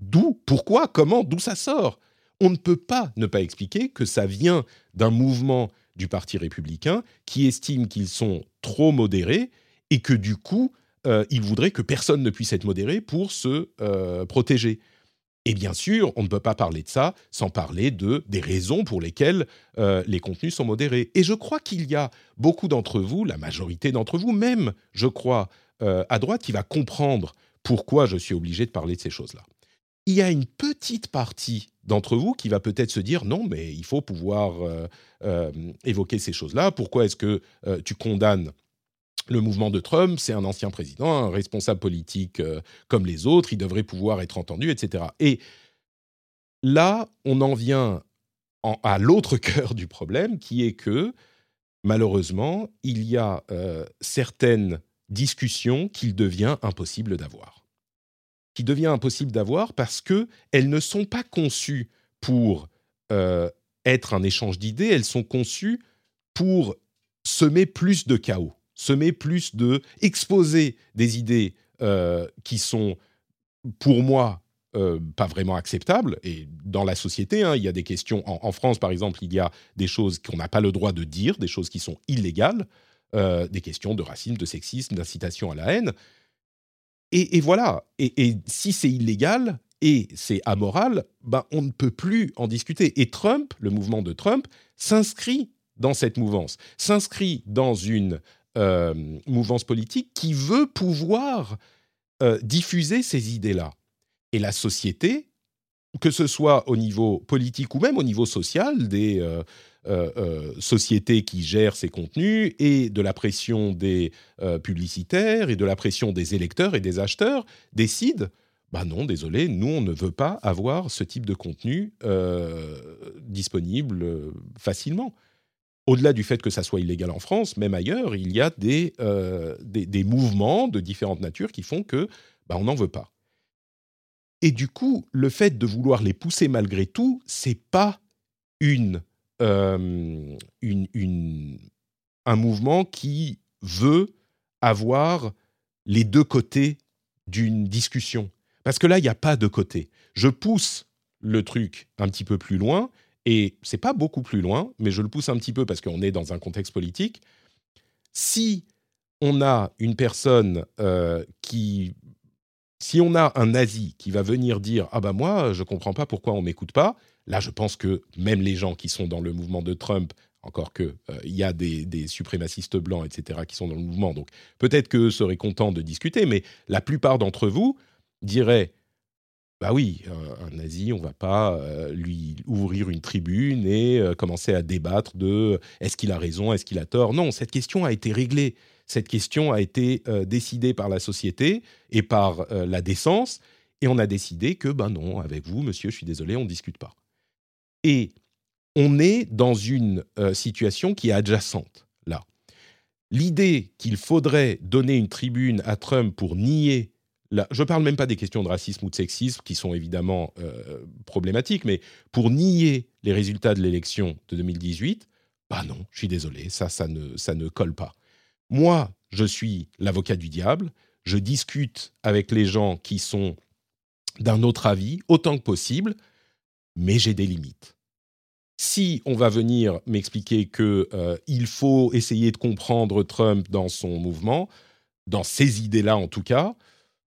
d'où? Pourquoi? Comment? D'où ça sort? On ne peut pas ne pas expliquer que ça vient d'un mouvement du Parti républicain qui estime qu'ils sont trop modérés et que du coup ils voudraient que personne ne puisse être modéré pour se protéger. Et bien sûr, on ne peut pas parler de ça sans parler de des raisons pour lesquelles euh, les contenus sont modérés. Et je crois qu'il y a beaucoup d'entre vous, la majorité d'entre vous, même, je crois, euh, à droite, qui va comprendre pourquoi je suis obligé de parler de ces choses-là. Il y a une petite partie d'entre vous qui va peut-être se dire non, mais il faut pouvoir euh, évoquer ces choses-là. Pourquoi est-ce que tu condamnes le mouvement de Trump, c'est un ancien président, un responsable politique euh, comme les autres, il devrait pouvoir être entendu, etc. Et là, on en vient en, à l'autre cœur du problème, qui est que, malheureusement, il y a euh, certaines discussions qu'il devient impossible d'avoir. Qui devient impossible d'avoir parce qu'elles ne sont pas conçues pour euh, être un échange d'idées, elles sont conçues pour semer plus de chaos semer plus de exposer des idées euh, qui sont pour moi euh, pas vraiment acceptables. Et dans la société hein, il y a des questions. En, France par exemple il y a des choses qu'on n'a pas le droit de dire des choses qui sont illégales euh, des questions de racisme de sexisme d'incitation à la haine. Et, et voilà. Et, et si c'est illégal et c'est amoral, ben on ne peut plus en discuter. Et Trump, le mouvement de Trump, s'inscrit dans cette mouvance, s'inscrit dans une euh, mouvance politique qui veut pouvoir euh, diffuser ces idées-là. Et la société, que ce soit au niveau politique ou même au niveau social, des euh, sociétés qui gèrent ces contenus et de la pression des publicitaires et de la pression des électeurs et des acheteurs, décident bah non, désolé, nous, on ne veut pas avoir ce type de contenu disponible facilement au-delà du fait que ça soit illégal en France, même ailleurs, il y a des, euh, mouvements de différentes natures qui font que bah, on n'en veut pas. Et du coup, le fait de vouloir les pousser malgré tout, c'est pas une, euh, un mouvement qui veut avoir les deux côtés d'une discussion. Parce que là, il n'y a pas de côté. Je pousse le truc un petit peu plus loin et c'est pas beaucoup plus loin, mais je le pousse un petit peu parce qu'on est dans un contexte politique. Si on a une personne euh, qui, si on a un nazi qui va venir dire ah bah moi je comprends pas pourquoi on m'écoute pas, là je pense que même les gens qui sont dans le mouvement de Trump, encore que euh, il y a des, des, suprémacistes blancs etc qui sont dans le mouvement, donc peut-être qu'eux seraient contents de discuter, mais la plupart d'entre vous diraient bah oui, un, nazi, on va pas euh, lui ouvrir une tribune et euh, commencer à débattre de est-ce qu'il a raison, est-ce qu'il a tort? Non, cette question a été réglée. Cette question a été euh, décidée par la société et par euh, la décence, et on a décidé que, ben non, avec vous, monsieur, je suis désolé, on ne discute pas. Et on est dans une euh, situation qui est adjacente, là. L'idée qu'il faudrait donner une tribune à Trump pour nier je ne parle même pas des questions de racisme ou de sexisme qui sont évidemment euh, problématiques, mais pour nier les résultats de l'élection de 2018, bah non, je suis désolé, ça, ça ne, ça ne colle pas. Moi, je suis l'avocat du diable, je discute avec les gens qui sont d'un autre avis autant que possible, mais j'ai des limites. Si on va venir m'expliquer qu'il euh, faut essayer de comprendre Trump dans son mouvement, dans ces idées-là en tout cas,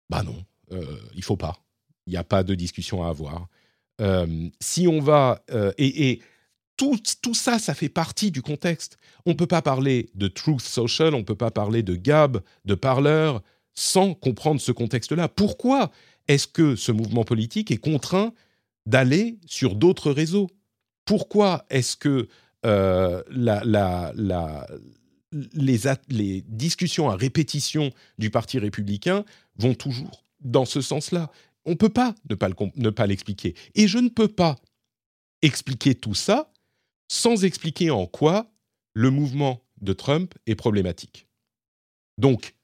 bah non, euh, il faut pas. Il n'y a pas de discussion à avoir. Euh, si on va euh, et, tout, tout, ça, ça fait partie du contexte. On ne peut pas parler de Truth Social, on ne peut pas parler de Gab, de Parleur, sans comprendre ce contexte-là. Pourquoi est-ce que ce mouvement politique est contraint d'aller sur d'autres réseaux? Pourquoi est-ce que les, discussions à répétition du Parti républicain vont toujours dans ce sens-là. On ne peut pas ne pas, l'expliquer. Et je ne peux pas expliquer tout ça sans expliquer en quoi le mouvement de Trump est problématique. Donc,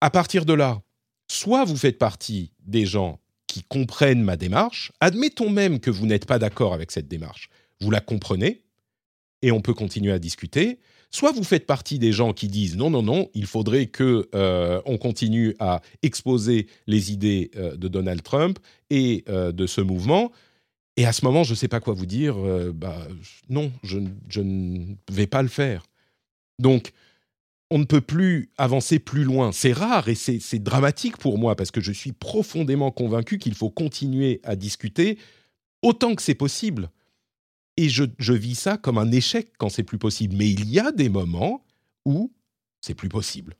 à partir de là, soit vous faites partie des gens qui comprennent ma démarche, admettons même que vous n'êtes pas d'accord avec cette démarche, vous la comprenez, et on peut continuer à discuter, Soit vous faites partie des gens qui disent non, non, non, il faudrait que euh, on continue à exposer les idées euh, de Donald Trump et euh, de ce mouvement. Et à ce moment, je ne sais pas quoi vous dire. bah, non, je, je, ne vais pas le faire. Donc, on ne peut plus avancer plus loin. C'est rare et c'est dramatique pour moi parce que je suis profondément convaincu qu'il faut continuer à discuter autant que c'est possible et je, vis ça comme un échec quand c'est plus possible. Mais il y a des moments où c'est plus possible.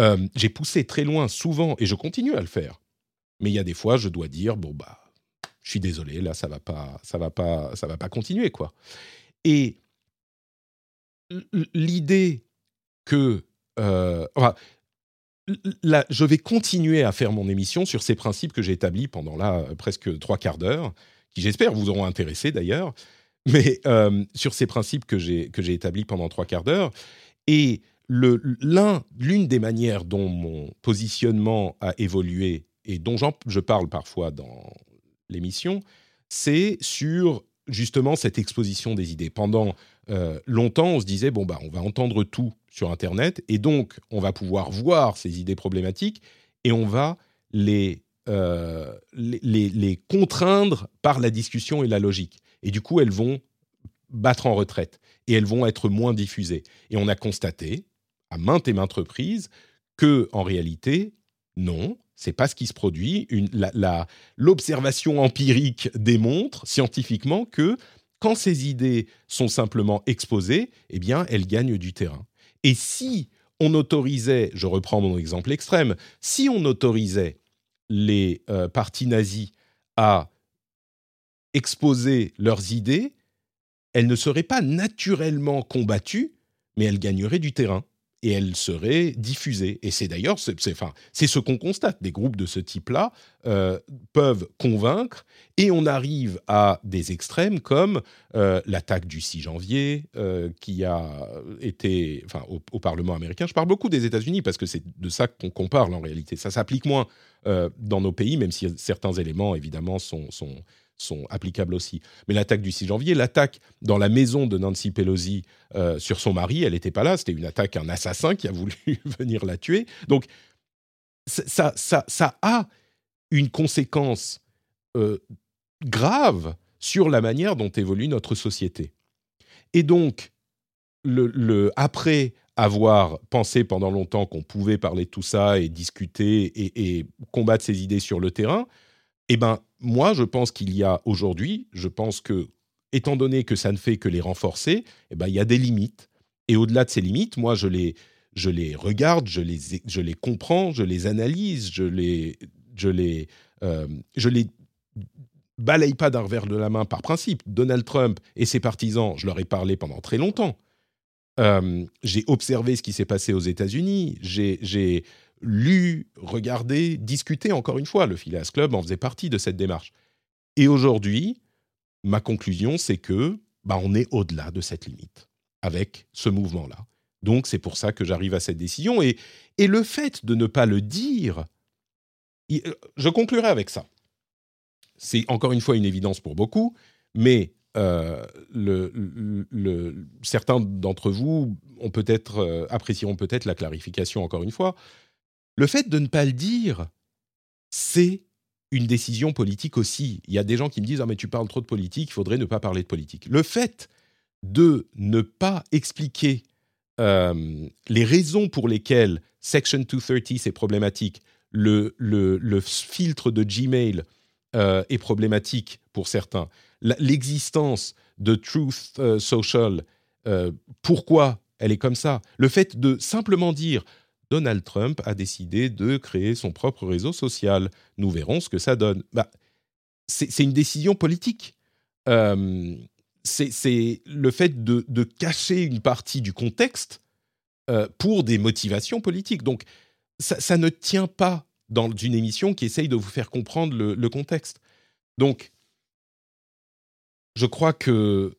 Euh, j'ai poussé très loin souvent et je continue à le faire. Mais il y a des fois, je dois dire bon bah, je suis désolé, là ça va pas, ça va pas, ça va pas continuer quoi. Et l'idée que euh, là, je vais continuer à faire mon émission sur ces principes que j'ai établis pendant là presque trois quarts d'heure, qui j'espère vous auront intéressé d'ailleurs mais euh, sur ces principes que j'ai établis pendant trois quarts d'heure. Et l'une des manières dont mon positionnement a évolué et dont je parle parfois dans l'émission, c'est sur justement cette exposition des idées. Pendant euh, longtemps, on se disait bon bah on va entendre tout sur Internet et donc on va pouvoir voir ces idées problématiques et on va les, euh, contraindre par la discussion et la logique et du coup elles vont battre en retraite et elles vont être moins diffusées. Et on a constaté à maintes et maintes reprises que en réalité non, c'est pas ce qui se produit. L'observation empirique démontre scientifiquement que quand ces idées sont simplement exposées, eh bien, elles gagnent du terrain. Et si on autorisait, je reprends mon exemple extrême, si on autorisait les euh, partis nazis à exposer leurs idées, elles ne seraient pas naturellement combattues, mais elles gagneraient du terrain et elles seraient diffusées. Et c'est d'ailleurs, c'est ce qu'on constate. Des groupes de ce type-là euh, peuvent convaincre et on arrive à des extrêmes comme euh, l'attaque du 6 janvier euh, qui a été au, Parlement américain. Je parle beaucoup des États-Unis parce que c'est de ça qu'on parle en réalité. Ça s'applique moins dans nos pays, même si certains éléments, évidemment, sont sont applicables aussi. Mais l'attaque du 6 janvier, l'attaque dans la maison de Nancy Pelosi euh, sur son mari, elle n'était pas là. C'était une attaque, un assassin qui a voulu venir la tuer. Donc, ça, ça, ça a une conséquence euh, grave sur la manière dont évolue notre société. Et donc, le, après avoir pensé pendant longtemps qu'on pouvait parler de tout ça et discuter et, et combattre ces idées sur le terrain, eh ben, moi, je pense qu'il y a aujourd'hui, je pense que, étant donné que ça ne fait que les renforcer, eh ben, il y a des limites. Et au-delà de ces limites, moi, je les, je les regarde, je les, je les comprends, je les analyse, je les, je les, euh, je les balaye pas d'un revers de la main par principe. Donald Trump et ses partisans, je leur ai parlé pendant très longtemps. Euh, j'ai observé ce qui s'est passé aux États-Unis. J'ai lu, regardé, discuté, encore une fois. Le Phileas Club en faisait partie de cette démarche. Et aujourd'hui, ma conclusion, c'est que bah, on est au-delà de cette limite avec ce mouvement-là. Donc c'est pour ça que j'arrive à cette décision. Et, et le fait de ne pas le dire je conclurai avec ça. C'est encore une fois une évidence pour beaucoup, mais euh, certains d'entre vous ont peut-être euh, apprécieront peut-être la clarification encore une fois. Le fait de ne pas le dire, c'est une décision politique aussi. Il y a des gens qui me disent ah mais tu parles trop de politique, il faudrait ne pas parler de politique. Le fait de ne pas expliquer euh, les raisons pour lesquelles Section 230 c'est problématique, le, filtre de Gmail est problématique pour certains, l'existence de Truth euh, Social, euh, pourquoi elle est comme ça? Le fait de simplement dire Donald Trump a décidé de créer son propre réseau social, nous verrons ce que ça donne. Bah, c'est une décision politique. Euh, c'est le fait de, cacher une partie du contexte pour des motivations politiques. Donc, ça, ne tient pas dans une émission qui essaye de vous faire comprendre le, le contexte. Donc, je crois que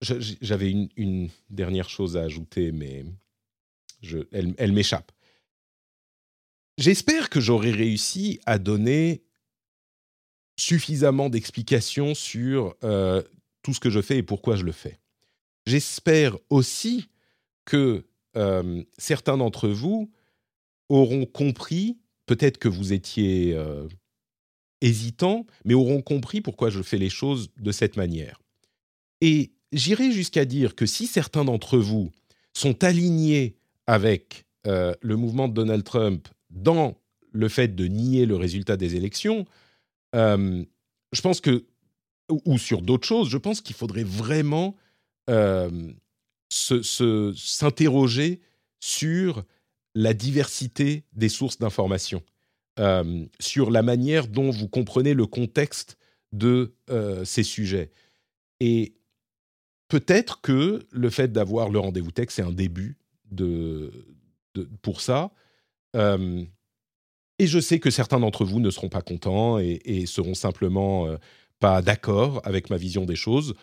j'avais une, dernière chose à ajouter, mais elle, m'échappe. J'espère que j'aurai réussi à donner suffisamment d'explications sur euh, tout ce que je fais et pourquoi je le fais. J'espère aussi que euh, certains d'entre vous auront compris, peut-être que vous étiez euh, hésitants, mais auront compris pourquoi je fais les choses de cette manière. Et j'irai jusqu'à dire que si certains d'entre vous sont alignés avec euh, le mouvement de Donald Trump dans le fait de nier le résultat des élections, euh, je pense que, ou, sur d'autres choses, je pense qu'il faudrait vraiment euh, s'interroger sur la diversité des sources d'information. Euh, sur la manière dont vous comprenez le contexte de ces sujets. Et peut-être que le fait d'avoir le rendez-vous texte, c'est un début pour ça. Euh, et je sais que certains d'entre vous ne seront pas contents et, et seront simplement pas d'accord avec ma vision des choses.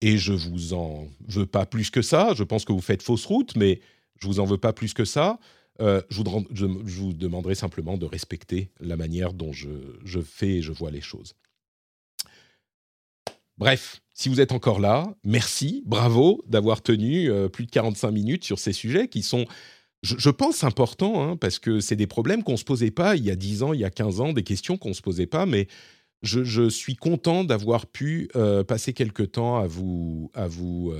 Et je vous en veux pas plus que ça. Je pense que vous faites fausse route, mais je vous en veux pas plus que ça. Euh, je, vous, demanderai simplement de respecter la manière dont je, fais et je vois les choses. Bref, si vous êtes encore là, merci, bravo d'avoir tenu euh, plus de 45 minutes sur ces sujets qui sont, je, pense, importants, hein, parce que c'est des problèmes qu'on ne se posait pas il y a 10 ans, il y a 15 ans, des questions qu'on ne se posait pas, mais je, suis content d'avoir pu euh, passer quelques temps à vous, à vous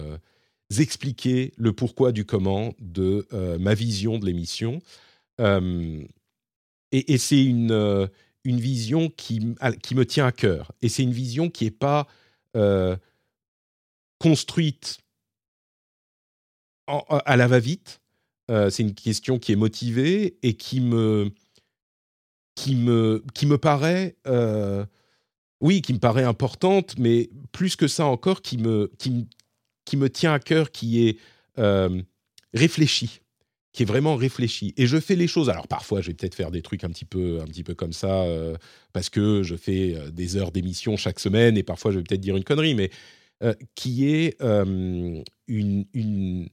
expliquer le pourquoi du comment de euh, ma vision de l'émission. Euh, et, c'est une, euh, une vision qui, qui me tient à cœur. Et c'est une vision qui n'est pas construite à la va-vite. c'est une question qui est motivée et qui me, qui me, qui me paraît oui, qui me paraît importante, mais plus que ça encore, qui me, qui, qui me tient à cœur, qui est euh, réfléchi, qui est vraiment réfléchi. Et je fais les choses. Alors parfois, je vais peut-être faire des trucs un petit peu, un petit peu comme ça, euh, parce que je fais euh, des heures d'émission chaque semaine, et parfois je vais peut-être dire une connerie, mais qui est une, une,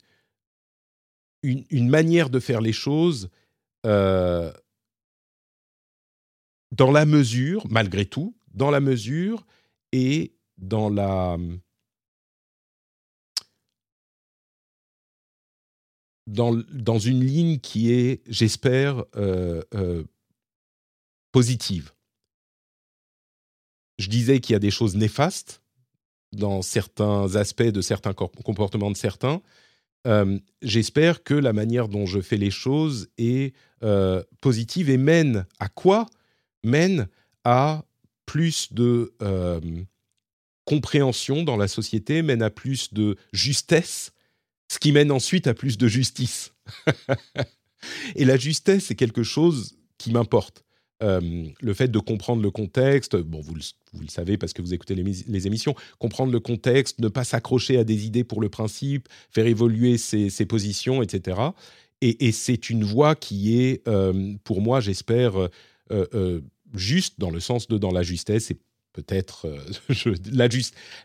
une, manière de faire les choses dans la mesure, malgré tout, dans la mesure et dans la dans, une ligne qui est, j'espère, euh, euh, positive. Je disais qu'il y a des choses néfastes dans certains aspects de certains comportements de certains. Euh, j'espère que la manière dont je fais les choses est positive et mène à quoi? Mène à plus de compréhension dans la société, mène à plus de justesse ce qui mène ensuite à plus de justice. et la justesse, c'est quelque chose qui m'importe. Euh, le fait de comprendre le contexte, bon, vous le, savez parce que vous écoutez les, émissions, comprendre le contexte, ne pas s'accrocher à des idées pour le principe, faire évoluer ses, positions, etc. Et, c'est une voie qui est, euh, pour moi, j'espère, euh, juste dans le sens de dans la justesse peut-être euh, la,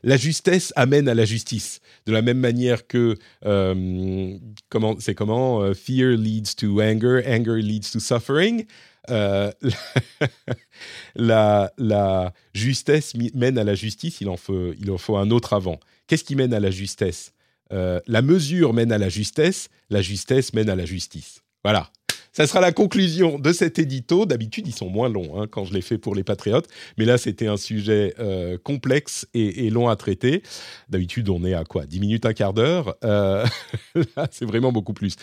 la, justesse amène à la justice. De la même manière que euh, comment c'est comment euh, fear leads to anger, anger leads to suffering. la, la, justesse mène à la justice. Il en faut il en faut un autre avant. Qu'est-ce qui mène à la justesse? La mesure mène à la justesse. La justesse mène à la justice. Voilà. Ça sera la conclusion de cet édito. D'habitude, ils sont moins longs hein, quand je les fais pour les patriotes, mais là, c'était un sujet euh, complexe et, long à traiter. D'habitude, on est à quoi? 10 minutes, un quart d'heure? Euh, là, c'est vraiment beaucoup plus.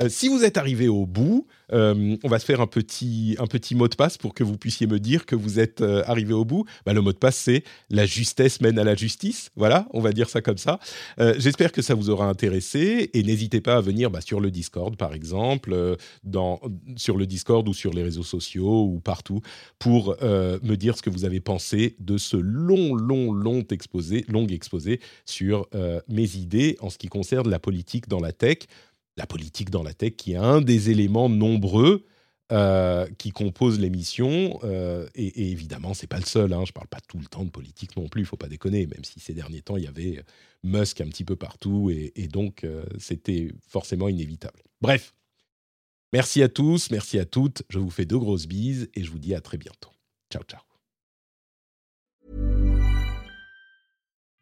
Euh, si vous êtes arrivé au bout, euh, on va se faire un petit, un petit mot de passe pour que vous puissiez me dire que vous êtes euh, arrivé au bout. Bah, le mot de passe, c'est la justesse mène à la justice. Voilà, on va dire ça comme ça. J'espère que ça vous aura intéressé et n'hésitez pas à venir bah, sur le Discord, par exemple, sur le Discord ou sur les réseaux sociaux ou partout pour me dire ce que vous avez pensé de ce long, long, long exposé, long exposé sur mes idées en ce qui concerne la politique dans la tech la politique dans la tech, qui est un des éléments nombreux euh, qui composent l'émission. Euh, et, évidemment, c'est pas le seul. Hein, je parle pas tout le temps de politique non plus. Il faut pas déconner. Même si ces derniers temps, il y avait Musk un petit peu partout, et, donc euh, c'était forcément inévitable. Bref, merci à tous, merci à toutes. Je vous fais de grosses bises et je vous dis à très bientôt. Ciao, ciao.